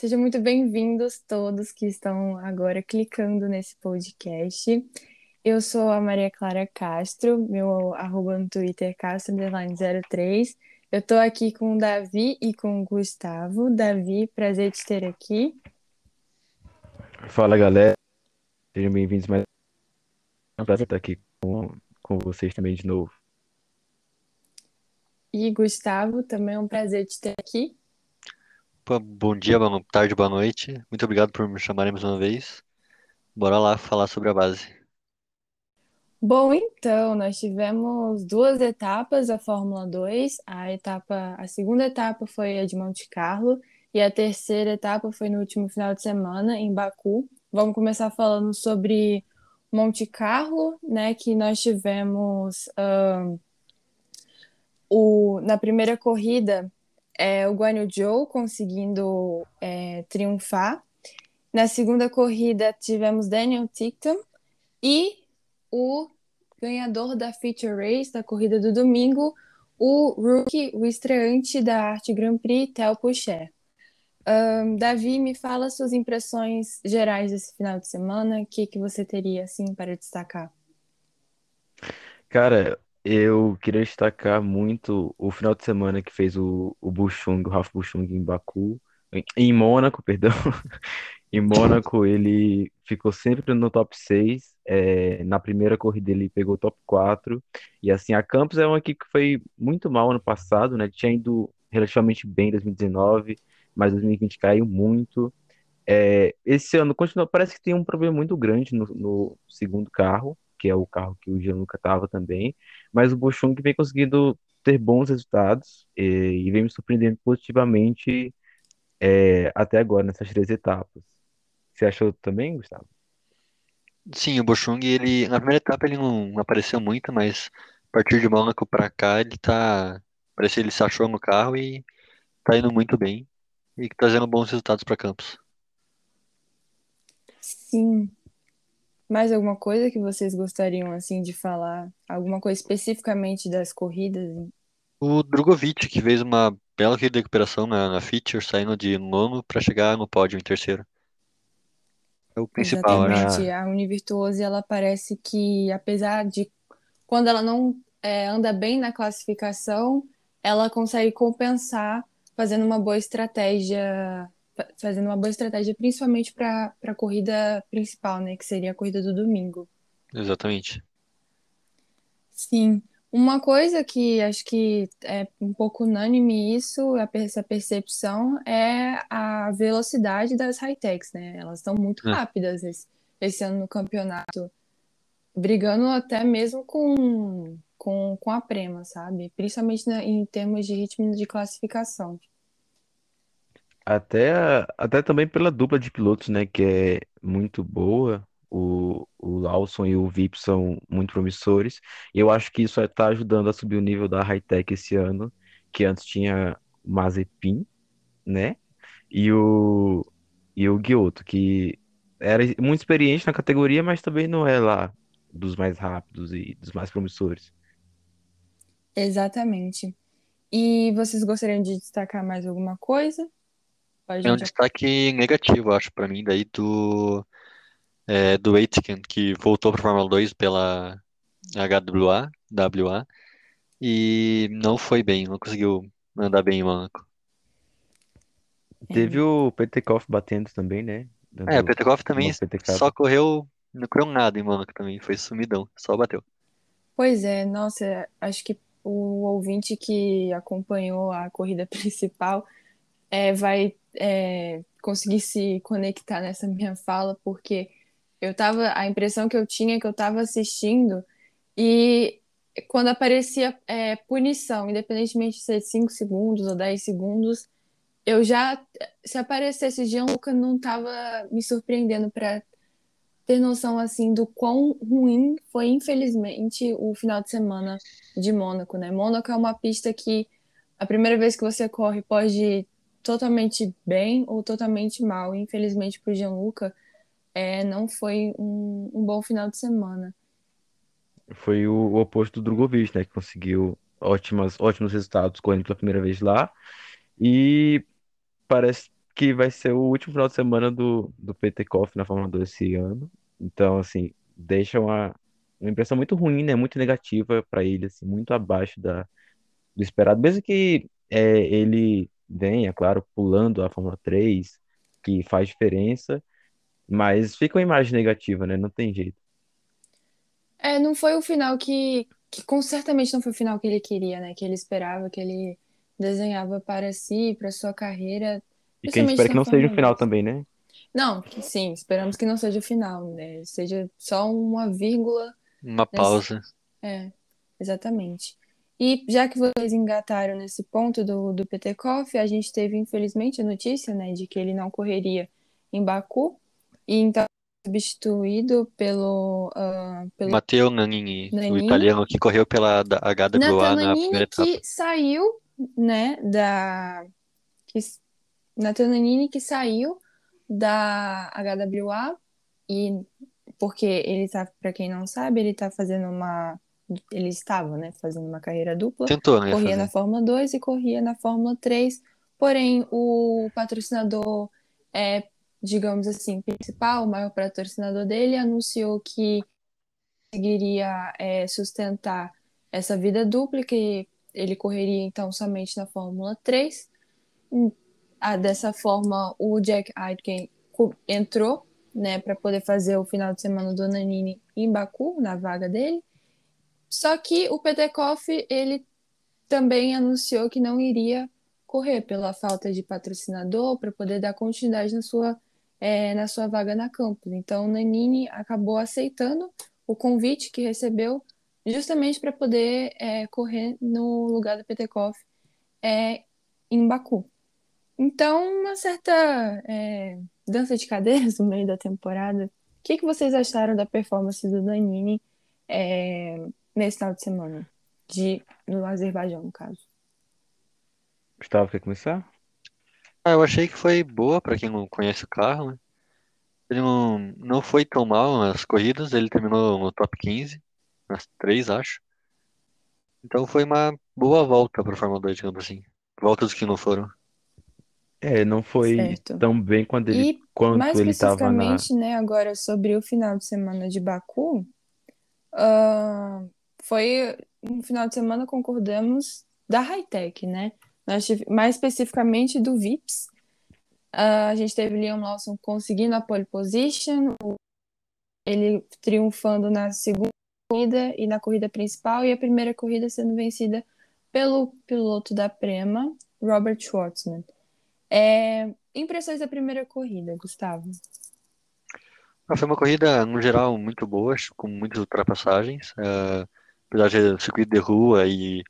Sejam muito bem-vindos todos que estão agora clicando nesse podcast. Eu sou a Maria Clara Castro, meu arroba no Twitter é castro03. Eu estou aqui com o Davi e com o Gustavo. Davi, prazer te ter aqui. Fala galera, sejam bem-vindos mais. É um prazer estar aqui com, com vocês também de novo. E Gustavo, também é um prazer te ter aqui. Bom dia, boa tarde, boa noite. Muito obrigado por me chamarem mais uma vez. Bora lá falar sobre a base. Bom, então, nós tivemos duas etapas da Fórmula 2. A etapa, a segunda etapa foi a de Monte Carlo e a terceira etapa foi no último final de semana em Baku. Vamos começar falando sobre Monte Carlo, né, que nós tivemos o, na primeira corrida é, o Guanyu Zhou conseguindo é, triunfar. Na segunda corrida tivemos Daniel Tickton e o ganhador da Feature Race da corrida do domingo, o rookie, o estreante da Arte Grand Prix, Theo Pucher. Um, Davi, me fala suas impressões gerais desse final de semana. O que, que você teria assim para destacar? Cara, eu queria destacar muito o final de semana que fez o, o Buchung, o Buchung em Baku, em, em Mônaco, perdão. Em Mônaco ele ficou sempre no top 6. É, na primeira corrida ele pegou o top 4. E assim, a Campos é uma equipe que foi muito mal ano passado, né? Tinha ido relativamente bem em 2019, mas 2020 caiu muito. É, esse ano continua, parece que tem um problema muito grande no, no segundo carro que é o carro que o Gianluca estava também, mas o Bochung vem conseguindo ter bons resultados e, e vem me surpreendendo positivamente é, até agora nessas três etapas. Você achou também, Gustavo? Sim, o Bochung, ele na primeira etapa ele não apareceu muito, mas a partir de Mônaco para cá ele tá, parece que ele se achou no carro e tá indo muito bem e trazendo bons resultados para Campos. Sim, mais alguma coisa que vocês gostariam assim de falar? Alguma coisa especificamente das corridas? O Drogovic, que fez uma bela recuperação na, na feature, saindo de nono para chegar no pódio em terceiro. É o principal, né? Exatamente. A Univirtuose, ela parece que, apesar de quando ela não é, anda bem na classificação, ela consegue compensar fazendo uma boa estratégia fazendo uma boa estratégia, principalmente para a corrida principal, né? Que seria a corrida do domingo. Exatamente. Sim. Uma coisa que acho que é um pouco unânime isso, essa percepção, é a velocidade das high-techs, né? Elas estão muito é. rápidas esse, esse ano no campeonato, brigando até mesmo com, com, com a Prema, sabe? Principalmente na, em termos de ritmo de classificação. Até, até também pela dupla de pilotos, né, que é muito boa. O, o Lawson e o Vip são muito promissores. E eu acho que isso está ajudando a subir o nível da Hightech esse ano, que antes tinha o Mazepin, né? E o, e o Guioto, que era muito experiente na categoria, mas também não é lá dos mais rápidos e dos mais promissores. Exatamente. E vocês gostariam de destacar mais alguma coisa? É um destaque negativo, acho, pra mim, daí do, é, do Aitken, que voltou pra Fórmula 2 pela HWA, WA, e não foi bem, não conseguiu andar bem em Mônaco. Teve o Petekoff batendo também, né? É, o Petekoff também só correu, não correu nada em Mônaco também, foi sumidão, só bateu. Pois é, nossa, acho que o ouvinte que acompanhou a corrida principal é, vai é, conseguir se conectar nessa minha fala, porque eu tava, a impressão que eu tinha é que eu estava assistindo e quando aparecia é, punição, independentemente de ser 5 segundos ou 10 segundos, eu já, se aparecesse Gianluca, não estava me surpreendendo para ter noção assim do quão ruim foi, infelizmente, o final de semana de Mônaco, né? Mônaco é uma pista que a primeira vez que você corre pode totalmente bem ou totalmente mal. Infelizmente, para o Gianluca, é, não foi um, um, bom final de semana. Foi o, o oposto do Drogovic, né? Que conseguiu ótimas, ótimos resultados correndo pela primeira vez lá. E parece que vai ser o último final de semana do, do Petekoff na Fórmula 2 esse ano. Então, assim, deixa uma, uma impressão muito ruim, né? Muito negativa para ele, assim, muito abaixo da, do esperado. Mesmo que é, ele venha, claro, pulando a Fórmula 3, que faz diferença, mas fica uma imagem negativa, né? Não tem jeito. É, não foi o final que, que com certamente não foi o final que ele queria, né? Que ele esperava, que ele desenhava para si, para sua carreira. E que a gente espera que não seja o final também, né? Não, sim, esperamos que não seja o final, né? Seja só uma vírgula. Uma pausa. Nesse... É, exatamente. E já que vocês engataram nesse ponto do, do Petekoff, a gente teve, infelizmente, a notícia, né, de que ele não correria em Baku, e então substituído pelo, uh, pelo Matteo Nannini, o italiano que correu pela HWA na primeira etapa. que saiu, né, da... Que, Matteo Nannini que saiu da HWA e porque ele tá, para quem não sabe, ele tá fazendo uma ele estava, né, fazendo uma carreira dupla. Tentou, né, corria fazer. na Fórmula 2 e corria na Fórmula 3. Porém, o patrocinador é, digamos assim, principal, o maior patrocinador dele, anunciou que conseguiria é, sustentar essa vida dupla, que ele correria então somente na Fórmula 3. Ah, dessa forma, o Jack Aitken entrou né, para poder fazer o final de semana do Nanini em Baku, na vaga dele. Só que o Petekoff, ele também anunciou que não iria correr pela falta de patrocinador para poder dar continuidade na sua, é, na sua vaga na campus. Então, o Nanini acabou aceitando o convite que recebeu justamente para poder é, correr no lugar do Petekoff é, em Baku. Então, uma certa é, dança de cadeiras no meio da temporada. O que, que vocês acharam da performance do Danini é, nesse final de semana? De, no Azerbaijão, no caso. Gustavo, quer começar? Ah, eu achei que foi boa para quem não conhece o carro, né? Ele não, não foi tão mal nas corridas, ele terminou no top 15, nas três, acho. Então foi uma boa volta para a Fórmula 2, digamos assim. Voltas que não foram. É, não foi Certo. tão bem quando ele, E quanto mais ele estava na. especificamente, né, agora sobre o final de semana de Baku, ah, foi um final de semana, concordamos, da Hightech, né? Nós tive- mais especificamente do VIPS. Ah, a gente teve Liam Lawson conseguindo a pole position, ele triunfando na segunda corrida e na corrida principal, e a primeira corrida sendo vencida pelo piloto da Prema, Robert Schwartzman. É, impressões da primeira corrida, Gustavo. Ah, Foi uma corrida, no geral, muito boa, com muitas ultrapassagens. Ah, apesar de ser circuito de rua e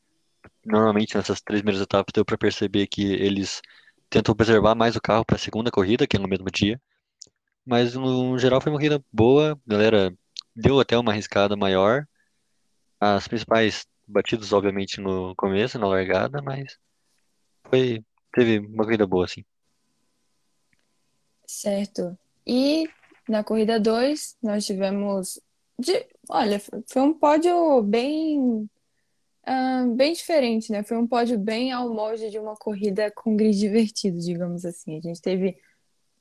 normalmente nessas três primeiras etapas deu para perceber que eles tentam preservar mais o carro para a segunda corrida, que é no mesmo dia. Mas no geral foi uma corrida boa, a galera deu até uma arriscada maior. As principais batidas, obviamente, no começo, na largada, mas foi, teve uma corrida boa, assim. Certo. E na corrida 2, nós tivemos. De- olha, foi um pódio bem, ah, bem diferente, né? Foi um pódio bem ao molde de uma corrida com grid divertido, digamos assim. A gente teve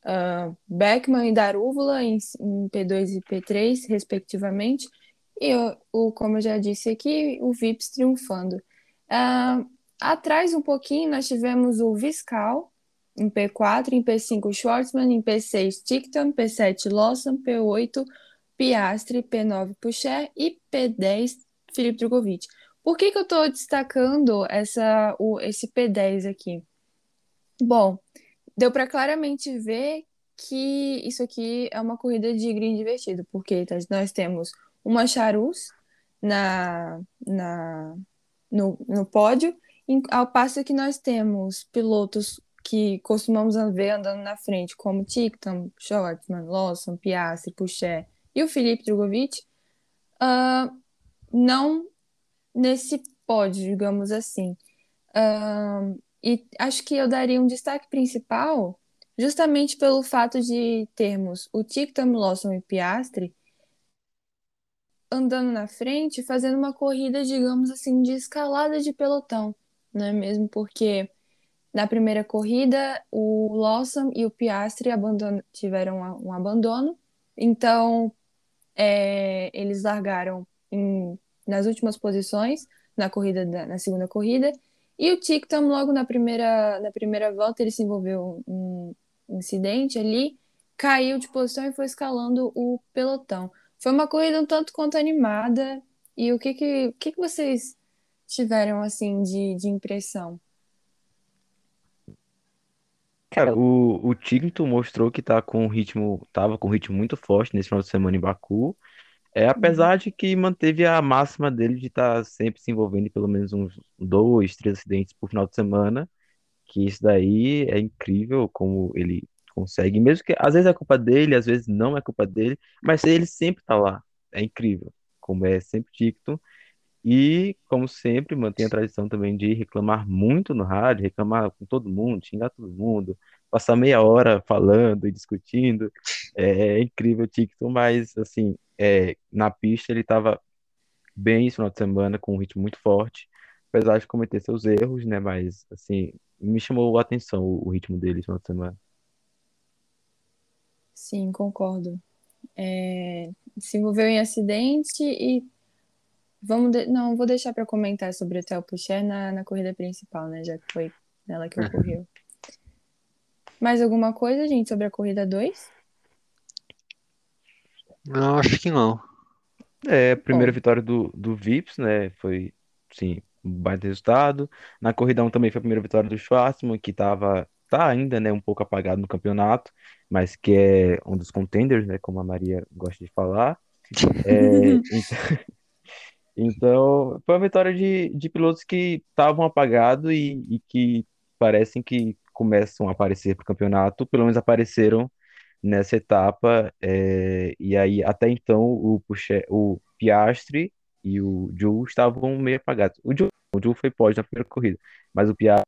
ah, Beckman e Darúvula em, em P2 e P3, respectivamente, e o, como eu já disse aqui, o Vips triunfando. Ah, atrás um pouquinho, nós tivemos o Viscal em P4, em P5 Schwartzman, em P6 Tickton, P7 Lawson, P8 Piastri, P9 Pucher e P10 Felipe Drogovic. Por que que eu estou destacando essa, o, esse P10 aqui? Bom, deu para claramente ver que isso aqui é uma corrida de grid divertido, porque tá- nós temos uma Charus na, na, no, no pódio, ao passo que nós temos pilotos que costumamos ver andando na frente, como Tickton, Schwartzman, Lawson, Piastri, Pucher e o Felipe Drogovic, ah, não nesse pódio, digamos assim. Ah, e acho que eu daria um destaque principal justamente pelo fato de termos o Tickton, Lawson e Piastri andando na frente, fazendo uma corrida, digamos assim, de escalada de pelotão, não é mesmo? Porque na primeira corrida, o Lawson e o Piastri abandon... tiveram um abandono, então é, eles largaram em... nas últimas posições na corrida da... na segunda corrida, e o Ticton logo na primeira na primeira volta ele se envolveu um incidente ali, caiu de posição e foi escalando o pelotão. Foi uma corrida um tanto quanto animada. E o que que, que, que vocês tiveram assim de, de impressão? Cara, o, o Ticton mostrou que tá com um ritmo, tava com um ritmo muito forte nesse final de semana em Baku. É, apesar de que manteve a máxima dele de estar tá sempre se envolvendo em pelo menos uns dois, três acidentes por final de semana, que isso daí é incrível como ele consegue, mesmo que às vezes é culpa dele, às vezes não é culpa dele, mas ele sempre tá lá. É incrível, como é sempre Ticton. E, como sempre, mantém a tradição também de reclamar muito no rádio, reclamar com todo mundo, xingar todo mundo, passar meia hora falando e discutindo. É, é incrível o TikTok, mas, assim, é, na pista ele estava bem esse final de semana, com um ritmo muito forte, apesar de cometer seus erros, né? Mas, assim, me chamou a atenção o, o ritmo dele esse final de semana. Sim, concordo. É, se envolveu em acidente e Vamos de... Não, vou deixar para comentar sobre o Theo Pucher na, na corrida principal, né? Já que foi nela que ocorreu. Mais alguma coisa, gente, sobre a corrida 2? Não, acho que não. É, a primeira Bom. vitória do, do Vips, né? Foi, sim, um baita resultado. Na corrida 1 também foi a primeira vitória do Schwarzman, que tava, tá ainda, né, um pouco apagado no campeonato, mas que é um dos contenders, né, como a Maria gosta de falar. É, então... Foi uma vitória de, de pilotos que estavam apagados e, e que parecem que começam a aparecer para o campeonato, pelo menos apareceram nessa etapa. É, e aí, até então, o, Puxe, o Piastri e o Ju estavam meio apagados. O Ju, o Ju foi pós na primeira corrida, mas o Piastri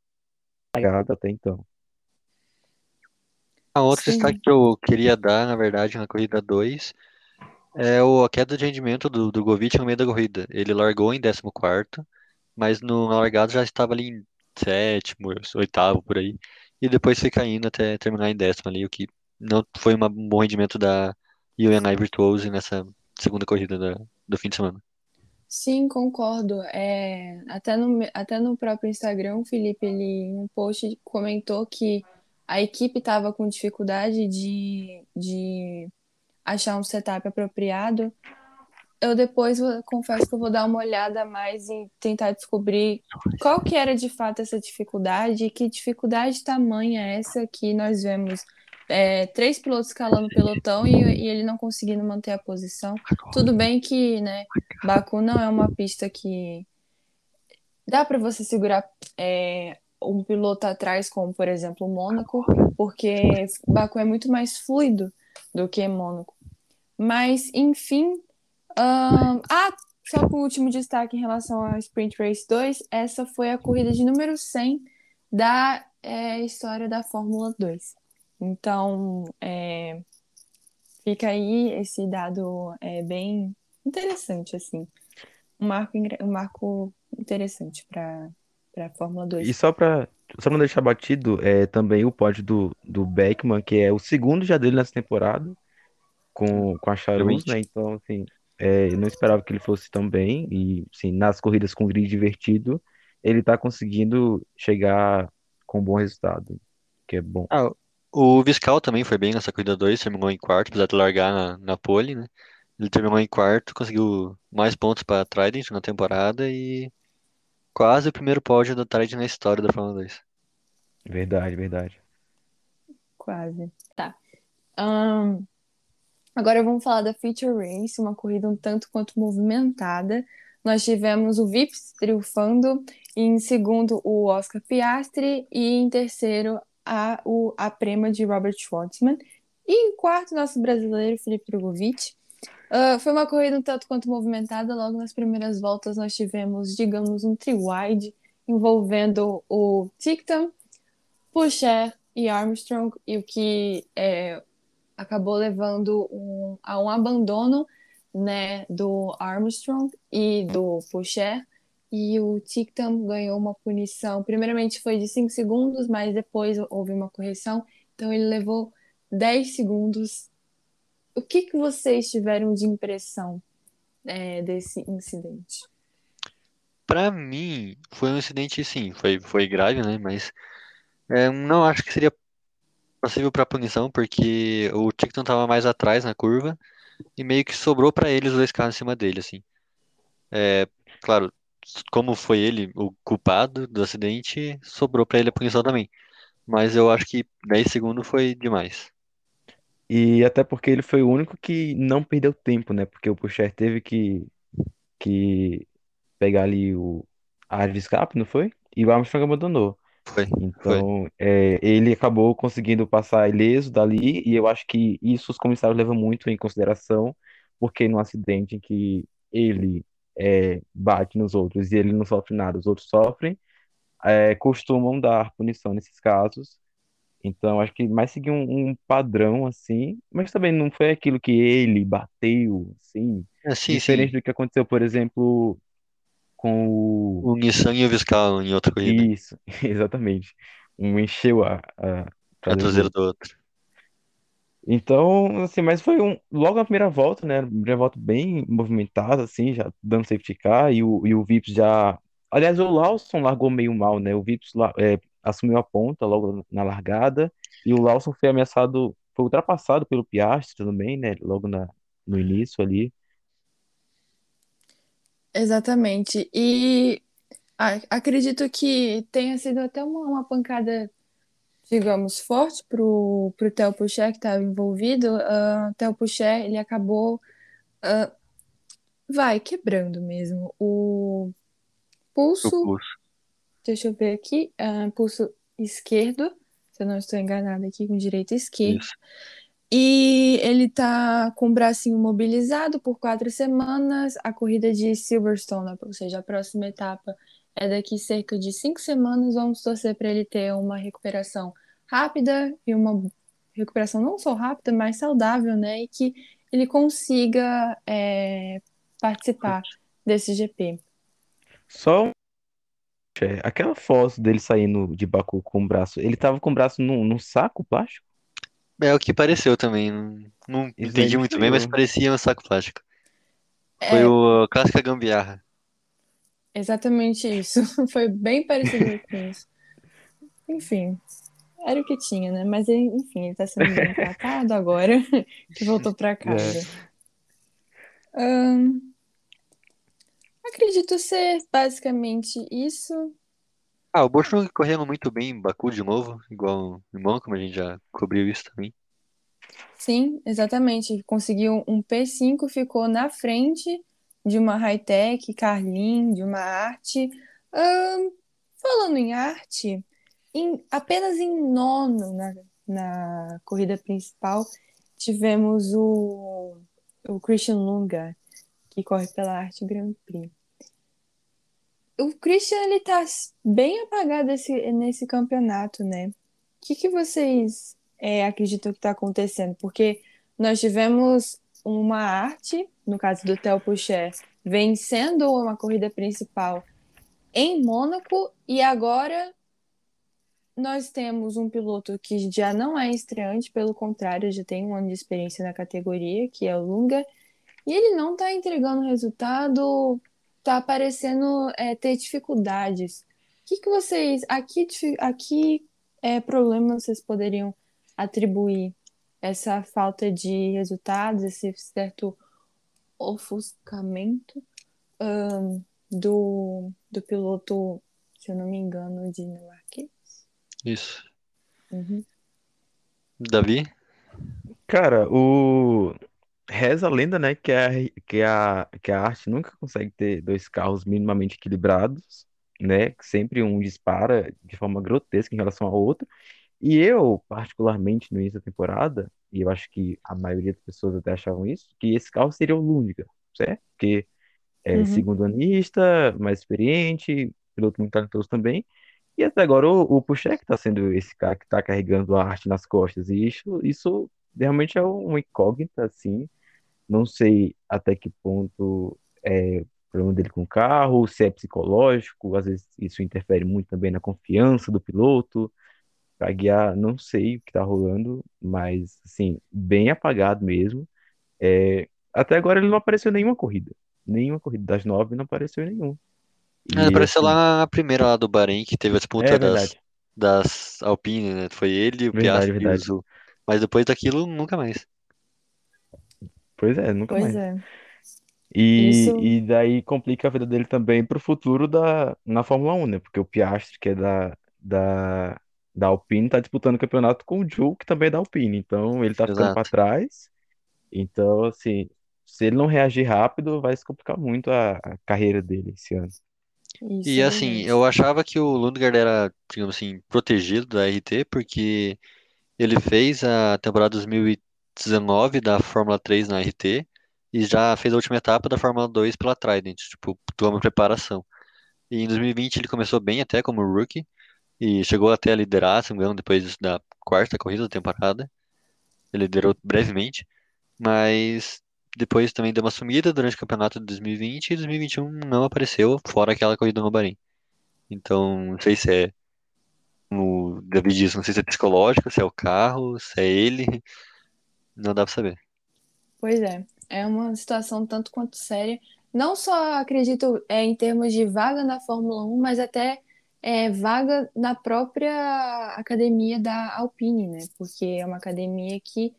apagado até então. A outra destaque que eu queria dar, na verdade, na corrida 2 é o, a queda de rendimento do, do Govic no meio da corrida. Ele largou em 14, mas no, na largada já estava ali em sétimo, oitavo, por aí. E depois foi caindo até terminar em décimo ali, o que não foi uma, um bom rendimento da UNI Virtuose nessa segunda corrida da, do fim de semana. Sim, concordo. É, até, no, até no próprio Instagram, o Felipe, ele, em um post, comentou que a equipe estava com dificuldade de, de achar um setup apropriado, eu depois confesso que eu vou dar uma olhada mais e tentar descobrir qual que era de fato essa dificuldade e que dificuldade tamanha é essa que nós vemos é, três pilotos escalando o pelotão e, e, ele não conseguindo manter a posição. Tudo bem que, né, Baku não é uma pista que dá para você segurar é, um piloto atrás, como por exemplo o Mônaco, porque Baku é muito mais fluido do que Mônaco. Mas, enfim. Um... Ah, só por último destaque em relação ao Sprint Race 2, essa foi a corrida de número 100 da é, história da Fórmula 2. Então, é, fica aí esse dado é, bem interessante, assim. Um marco, um marco interessante para a Fórmula 2. E só para só não deixar batido, é também o pódio do, do Beckman, que é o segundo já dele nessa temporada, com, com a Charus, né? Então, assim, é, eu não esperava que ele fosse tão bem. E, assim, nas corridas com grid divertido, ele tá conseguindo chegar com um bom resultado, que é bom. Ah, o Viscal também foi bem nessa corrida 2, terminou em quarto, apesar de largar na, na pole, né? Ele terminou em quarto, conseguiu mais pontos para Trident na temporada e quase o primeiro pódio da Trident na história da Fórmula 2. Verdade, verdade. Quase. Tá. Um, agora vamos falar da Feature Race, uma corrida um tanto quanto movimentada. Nós tivemos o Vips triunfando, em segundo o Oscar Piastri e em terceiro a, o, a prema de Robert Schwartzman. E em quarto, nosso brasileiro Felipe Drogovic. Uh, foi uma corrida um tanto quanto movimentada. Logo nas primeiras voltas, nós tivemos, digamos, um tri-wide envolvendo o Ticton, Pucher e Armstrong, e o que é, acabou levando um, a um abandono né, do Armstrong e do Pucher, e o Tictam ganhou uma punição. Primeiramente foi de 5 segundos, mas depois houve uma correção, então ele levou 10 segundos. O que, que vocês tiveram de impressão é, desse incidente? Para mim, foi um incidente, sim, foi, foi grave, né? Mas é, não acho que seria possível para punição, porque o Ticton tava mais atrás na curva e meio que sobrou para ele os dois carros em cima dele, assim. É, claro, como foi ele o culpado do acidente, sobrou para ele a punição também. Mas eu acho que 10 segundos foi demais. E até porque ele foi o único que não perdeu tempo, né? Porque o Pucher teve que, que pegar ali o, a área de escape, não foi? E o Armstrong abandonou. Foi, foi. Então, é, ele acabou conseguindo passar ileso dali, e eu acho que isso os comissários levam muito em consideração, porque no acidente em que ele é, bate nos outros e ele não sofre nada, os outros sofrem, é, costumam dar punição nesses casos. Então, acho que mais seguir um, um padrão assim, mas também não foi aquilo que ele bateu, assim, É, sim, diferente do que aconteceu, por exemplo, com o. O Nissan e o Viscal em outra corrida. Isso, exatamente. Um encheu a, a A traseira do traseira outro. do outro. Então, assim, mas foi um, logo na primeira volta, né? Primeira volta bem movimentada, assim, já dando safety car, e o, e o Vips já. Aliás, o Lawson largou meio mal, né? O Vips la- é, assumiu a ponta logo na largada, e o Lawson foi ameaçado, foi ultrapassado pelo Piastri também, né? Logo na, no início ali. Exatamente. E a- acredito que tenha sido até uma, uma pancada, digamos, forte pro, pro Theo Pucher que estava envolvido. Ah, o Theo Pucher, ele acabou, ah, vai, quebrando mesmo o O pulso, pulso. Deixa eu ver aqui, ah, pulso esquerdo, se eu não estou enganada aqui, com direito e esquerdo. Isso. E ele tá com o bracinho mobilizado por quatro semanas. A corrida de Silverstone, ou seja, a próxima etapa é daqui cerca de cinco semanas. Vamos torcer para ele ter uma recuperação rápida e uma recuperação não só rápida, mas saudável, né? E que ele consiga é, participar desse GP. Só é, aquela foto dele saindo de Baku com o braço, ele tava com o braço num, num saco plástico? É o que pareceu também. Não, Isso entendi muito bem, mas parecia um saco plástico. Foi É o a clássica gambiarra. exatamente isso. Foi bem parecido com isso. Enfim, era o que tinha, né? Mas enfim, ele tá sendo bem tratado agora, que voltou para É. casa. Acredito ser basicamente isso. Ah, o Bolsonaro correndo muito bem em Baku de novo, igual em Mônaco, como a gente já cobriu isso também. Sim, exatamente. Conseguiu um P5, ficou na frente de uma high-tech, Carlin, de uma arte. Ahn, falando em arte, em- apenas em nono na, na corrida principal, tivemos o, o Christian Lunga, que corre pela Arte Grand Prix. O Christian, ele tá bem apagado esse, nesse campeonato, né? O que, que vocês é, acreditam que está acontecendo? Porque nós tivemos uma arte, no caso do Theo Pucher, vencendo uma corrida principal em Mônaco, e agora nós temos um piloto que já não é estreante, pelo contrário, já tem um ano de experiência na categoria, que é o Lunga, e ele não está entregando resultado, está parecendo é, ter dificuldades. O que, que vocês, a que, difi- a que é, problema vocês poderiam atribuir essa falta de resultados, esse certo ofuscamento ahn, do, do piloto, se eu não me engano, dinamarquês? Isso. Uhum. Davi? Cara, o reza a lenda, né, que a, que a, que a arte nunca consegue ter dois carros minimamente equilibrados, né? Sempre um dispara de forma grotesca em relação ao outro. E eu, particularmente no início da temporada, e eu acho que a maioria das pessoas até achavam isso, que esse carro seria o Lundgren, certo? Porque é Uhum. segundo anista, mais experiente, piloto muito talentoso também. E até agora o, o que está sendo esse cara que está carregando a arte nas costas. E isso, isso realmente é uma incógnita, assim. Não sei até que ponto é problema dele com o carro, se é psicológico, às vezes isso interfere muito também na confiança do piloto para guiar, não sei o que tá rolando, mas assim, bem apagado mesmo. É, até agora ele não apareceu em nenhuma corrida. Nenhuma corrida das nove não apareceu em nenhum. Ele E apareceu assim, lá na primeira lá do Bahrein, que teve a disputa é das, verdade, das Alpine, né? Foi ele, o verdade, Piastri e o verdade. Zhou. Mas depois daquilo, nunca mais. Pois é, nunca Pois mais. é. E, Isso, e daí complica a vida dele também pro futuro da, na Fórmula 1, né? Porque o Piastri, que é da, da, da Alpine, tá disputando o campeonato com o Zhou, que também é da Alpine. Então ele tá ficando para Exato. trás. Então, assim, se ele não reagir rápido, vai se complicar muito a, a carreira dele esse ano. isso E é assim, verdade. eu achava que o Lundgaard era, digamos assim, protegido da RT, porque ele fez a temporada 2019 da Fórmula 3 na RT e já fez a última etapa da Fórmula 2 pela Trident, tipo, uma preparação. E em 2020 ele começou bem até como rookie e chegou até a liderar, se não me engano, depois da quarta corrida da temporada. Ele liderou brevemente, mas depois também deu uma sumida durante o campeonato de 2020 e 2021 não apareceu, fora aquela corrida no Bahrein. Então, não sei se é o David disse, não sei se é psicológico, se é o carro, se é ele, não dá pra saber. Pois é, é uma situação tanto quanto séria. Não só acredito é, em termos de vaga na Fórmula 1, mas até é, vaga na própria academia da Alpine, né? Porque é uma academia que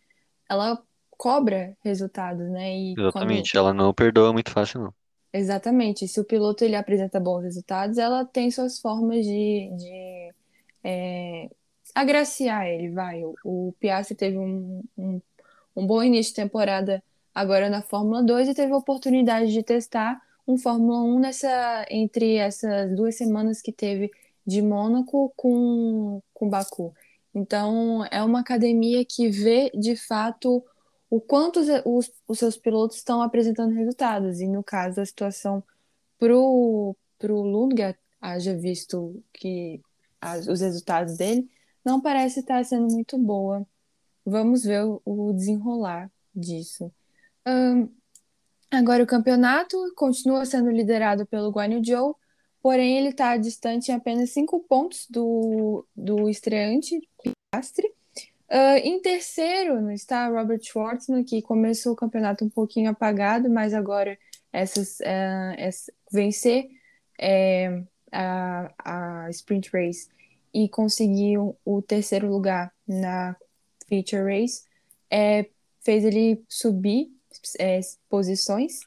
ela cobra resultados, né? E quando Exatamente, ela não perdoa muito fácil, não. exatamente, se o piloto ele apresenta bons resultados, ela tem suas formas de, de é, agraciar ele, vai. O, o Piastri teve um, um, um bom início de temporada agora na Fórmula 2 e teve a oportunidade de testar um Fórmula 1 nessa, entre essas duas semanas que teve de Mônaco com, com Baku. Então, é uma academia que vê de fato o quanto os, os, os seus pilotos estão apresentando resultados. E no caso, a situação pro, pro Lundgaard, haja visto que as, os resultados dele, não parece estar sendo muito boa. Vamos ver o, desenrolar disso. Ahn, agora o campeonato continua sendo liderado pelo Guanyu porém ele está distante em apenas cinco pontos do, do estreante Piastri. Ah, em terceiro está Robert Schwartzman, que começou o campeonato um pouquinho apagado, mas agora essas, ah, essa- vencer é, a, a Sprint Race e conseguir o, o terceiro lugar na Feature Race é, fez ele subir é, posições.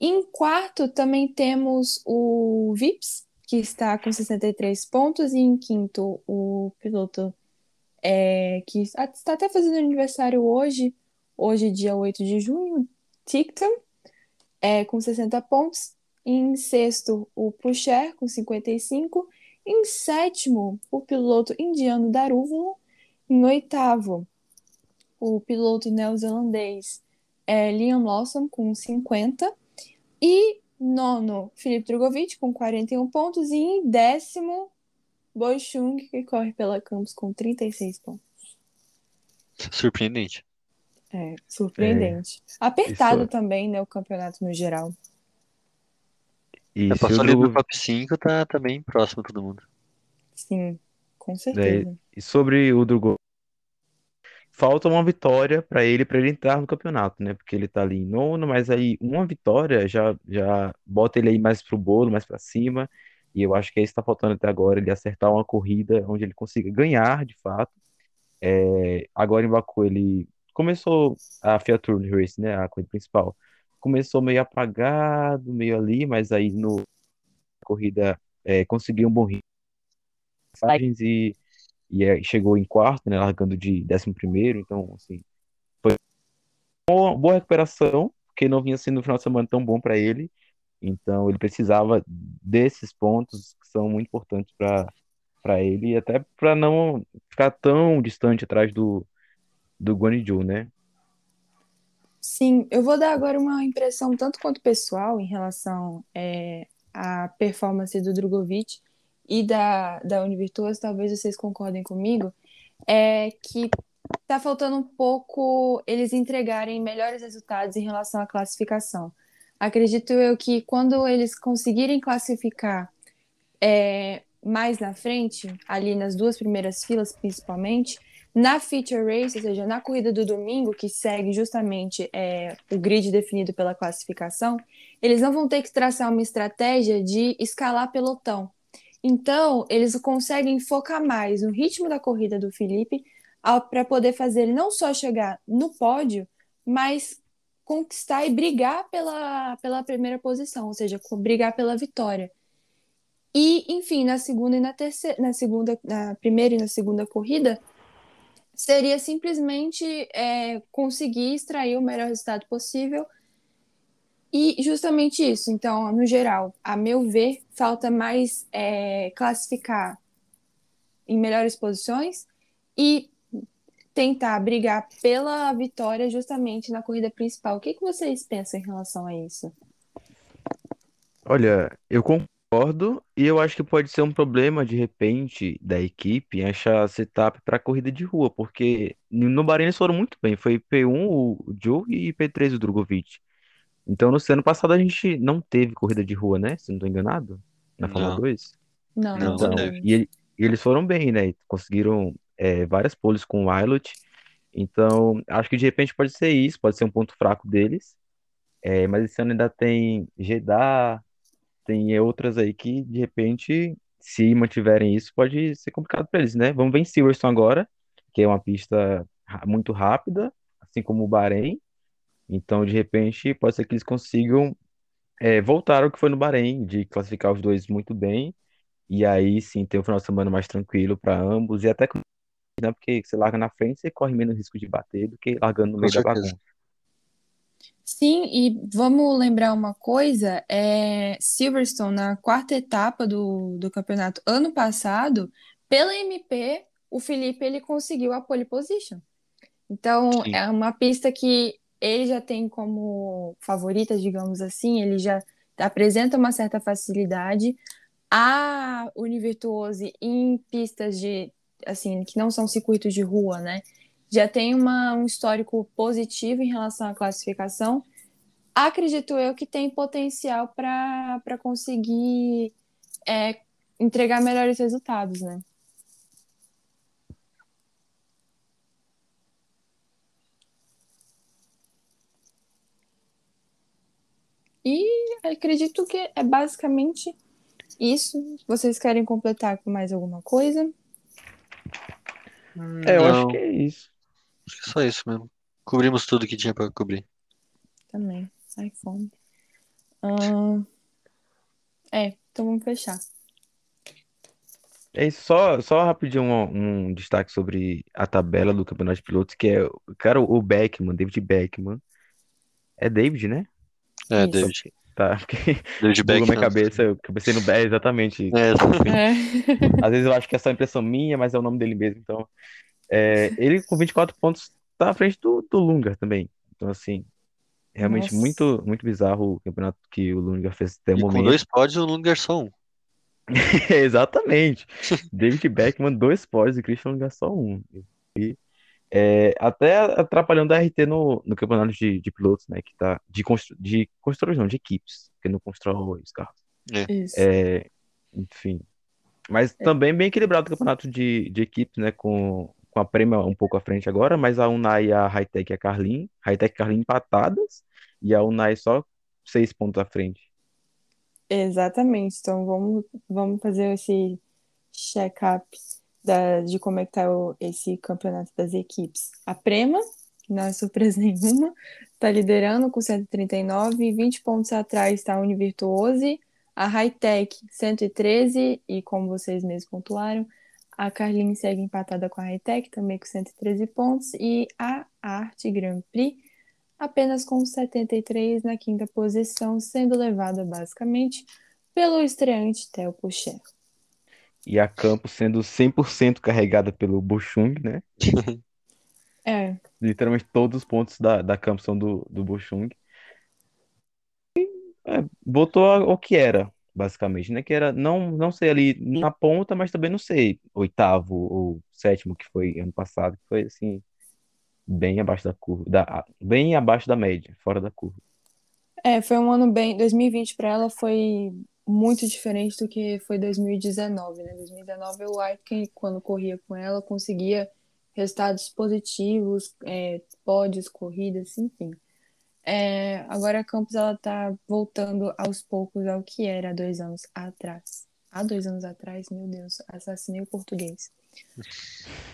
Em quarto também temos o Vips, que está com 63 pontos, e em quinto o piloto é, que está até fazendo aniversário hoje, hoje dia 8 de junho, Ticton, é, com 60 pontos. Em sexto, o Pucher, com 55. Em sétimo, o piloto indiano Darúvalo. Em oitavo, o piloto neozelandês é, Liam Lawson, com 50. E nono, Felipe Drogovic, com 41 pontos. E em décimo, Boichung, que corre pela Campos, com 36 pontos. Surpreendente. É, surpreendente. Apertado Isso- também, né, o campeonato no geral. E Já passou o ali no top 5, tá, tá bem próximo todo mundo. Sim, com certeza. E sobre o Drogo, falta uma vitória para ele para ele entrar no campeonato, né? Porque ele tá ali em nono, mas aí uma vitória já já bota ele aí mais pro bolo, mais para cima. E eu acho que é isso que tá faltando até agora, ele acertar uma corrida onde ele consiga ganhar de fato. É, agora em Baku ele começou a Fiat Tour Race, né? A corrida principal. Começou meio apagado, meio ali, mas aí no corrida é, conseguiu um bom ritmo e e é, chegou em quarto, né, largando de décimo primeiro, então, assim, foi uma boa recuperação, porque não vinha sendo um final de semana tão bom para ele, então ele precisava desses pontos que são muito importantes para para ele, e até para não ficar tão distante atrás do, do Guanyu, né? Sim, eu vou dar agora uma impressão tanto quanto pessoal em relação é, à performance do Drogovic e da, da Univirtuoso, talvez vocês concordem comigo, é que tá faltando um pouco eles entregarem melhores resultados em relação à classificação. Acredito eu que quando eles conseguirem classificar é, mais na frente, ali nas duas primeiras filas principalmente, na feature race, ou seja, na corrida do domingo, que segue justamente é, o grid definido pela classificação, eles não vão ter que traçar uma estratégia de escalar pelotão. Então, eles conseguem focar mais no ritmo da corrida do Felipe para poder fazer ele não só chegar no pódio, mas conquistar e brigar pela, pela primeira posição, ou seja, brigar pela vitória. E, enfim, na segunda e na terceira, na segunda, na primeira e na segunda corrida, seria simplesmente é, conseguir extrair o melhor resultado possível. E justamente isso. Então, no geral, a meu ver, falta mais é, classificar em melhores posições e tentar brigar pela vitória justamente na corrida principal. O que, que vocês pensam em relação a isso? Olha, eu concordo e eu acho que pode ser um problema de repente da equipe achar setup para corrida de rua, porque no Bahrein eles foram muito bem. Foi P1 o Joe e P3 o Drogovic. Então no ano passado a gente não teve corrida de rua, né? Se não estou enganado, na Fórmula Não, 2. Não, não, não Então, não e, e eles foram bem, né? Conseguiram é, várias poles com o Wilot. Então, acho que de repente pode ser isso, pode ser um ponto fraco deles. É, mas esse ano ainda tem Jeddah, tem outras aí que, de repente, se mantiverem isso, pode ser complicado para eles, né? Vamos ver em Silverstone agora, que é uma pista muito rápida, assim como o Bahrein. Então, de repente, pode ser que eles consigam é, voltar ao que foi no Bahrein, de classificar os dois muito bem. E aí sim ter um final de semana mais tranquilo para ambos. E até que, né, porque você larga na frente, você corre menos risco de bater do que largando no meio da bagunça. Sim, e vamos lembrar uma coisa, é, Silverstone, na quarta etapa do, do campeonato ano passado, pela MP, o Felipe ele conseguiu a pole position. Então, Sim. é uma pista que ele já tem como favorita, digamos assim, ele já apresenta uma certa facilidade. A Univirtuose em pistas de, assim, que não são circuitos de rua, né? Já tem uma, um histórico positivo em relação à classificação. Acredito eu que tem potencial para conseguir é, entregar melhores resultados, né? E acredito que é basicamente isso. Vocês querem completar com mais alguma coisa? É, eu acho Não, que é isso. acho que é só isso mesmo. Cobrimos tudo que tinha pra cobrir. Também. Ai, fome. Ahn, é, então vamos fechar. É isso, só, só rapidinho um, um destaque sobre a tabela do Campeonato de Pilotos, que é, cara, o Beckman, David Beckman. É David, né? É, Isso. David. Tá, porque David bugou minha Beckham. cabeça, eu pensei no Bé, exatamente. É, É. Às vezes eu acho que é só impressão minha, mas é o nome dele mesmo. Então, é, ele com 24 pontos tá à frente do, do Lungar também. Então, assim, realmente Nossa. muito, muito bizarro o campeonato que o Lungar fez até o e com momento. dois pódios, o Lungar só um. Exatamente. David Beckman, dois pódios e Christian Lungar só um. E, é, até atrapalhando a RT no, no campeonato de, de pilotos, né? Que tá de, constru, de construtores, não, de equipes, porque não constrói os carros. Isso. É, enfim. Mas também bem equilibrado o campeonato de, de equipes, né? Com, com a Prema um pouco à frente agora, mas a Unai e a Hightech e a Carlin. Hightech e Carlin empatadas e a Unai só seis pontos à frente. Exatamente. Então vamos, vamos fazer esse check-up da- de como é que tá o- esse campeonato das equipes. A Prema, que não é surpresa nenhuma, está liderando com 139, e 20 pontos atrás está a Univirtuose, a Hightech 113, e como vocês mesmos pontuaram, a Carlin segue empatada com a Hightech, também com 113 pontos, e a Arte Grand Prix apenas com 73 na quinta posição, sendo levada basicamente pelo estreante Theo Pucher. E a Campos sendo 100% carregada pelo Buchung, né? É, Literalmente todos os pontos da, da Campos são do, do Buchung. É, botou a- o que era, basicamente, né? Que era, não, não sei ali na ponta, mas também não sei, oitavo ou sétimo que foi ano passado, que foi assim, bem abaixo da curva, da, bem abaixo da média, fora da curva. É, foi um ano bem. 2020 para ela foi muito diferente do que foi 2019, né? 2019 o Aitken, quando corria com ela, conseguia resultados positivos, é, pódios, corridas, enfim. É, agora a Campos ela tá voltando aos poucos ao que era dois anos atrás. Há dois anos atrás, meu Deus, assassinei o português.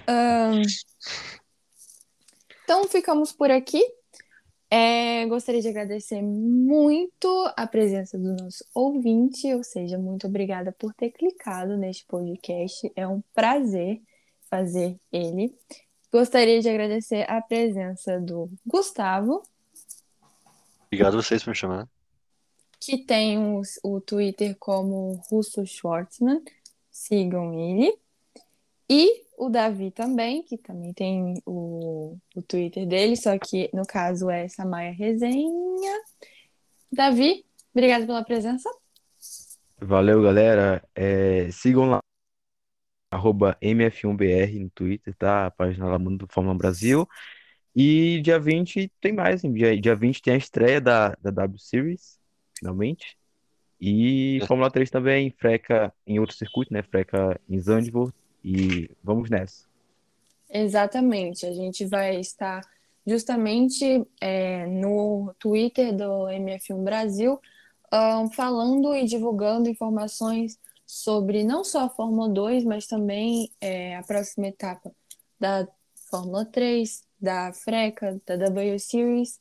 Um, então ficamos por aqui. É, gostaria de agradecer muito a presença do nosso ouvinte, ou seja, muito obrigada por ter clicado neste podcast. É um prazer fazer ele. Gostaria de agradecer a presença do Gustavo. Obrigado a vocês por me chamar. Que tem o, o Twitter como Russo Schwartzman. Sigam ele. E o Davi também, que também tem o, o Twitter dele, só que no caso é Samaya Resenha. Davi, obrigado pela presença. Valeu, galera. É, sigam lá, arroba MF1BR no Twitter, tá? A página lá do Fórmula Brasil. E dia 20 tem mais, hein? Dia, dia 20 tem a estreia da, da W Series, finalmente. E Fórmula 3 também, freca em outro circuito, né? Freca em Zandvoort e vamos nessa. Exatamente. A gente vai estar justamente é, no Twitter do MF1 Brasil um, falando e divulgando informações sobre não só a Fórmula 2, mas também é, a próxima etapa da Fórmula 3, da Freca, da W Series.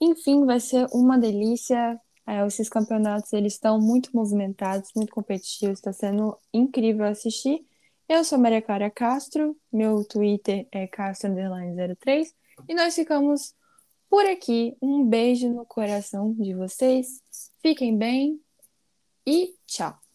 Enfim, vai ser uma delícia. É, esses campeonatos eles estão muito movimentados, muito competitivos, está sendo incrível assistir. Eu sou Maria Clara Castro, meu Twitter é castro03 e nós ficamos por aqui. Um beijo no coração de vocês, fiquem bem e tchau!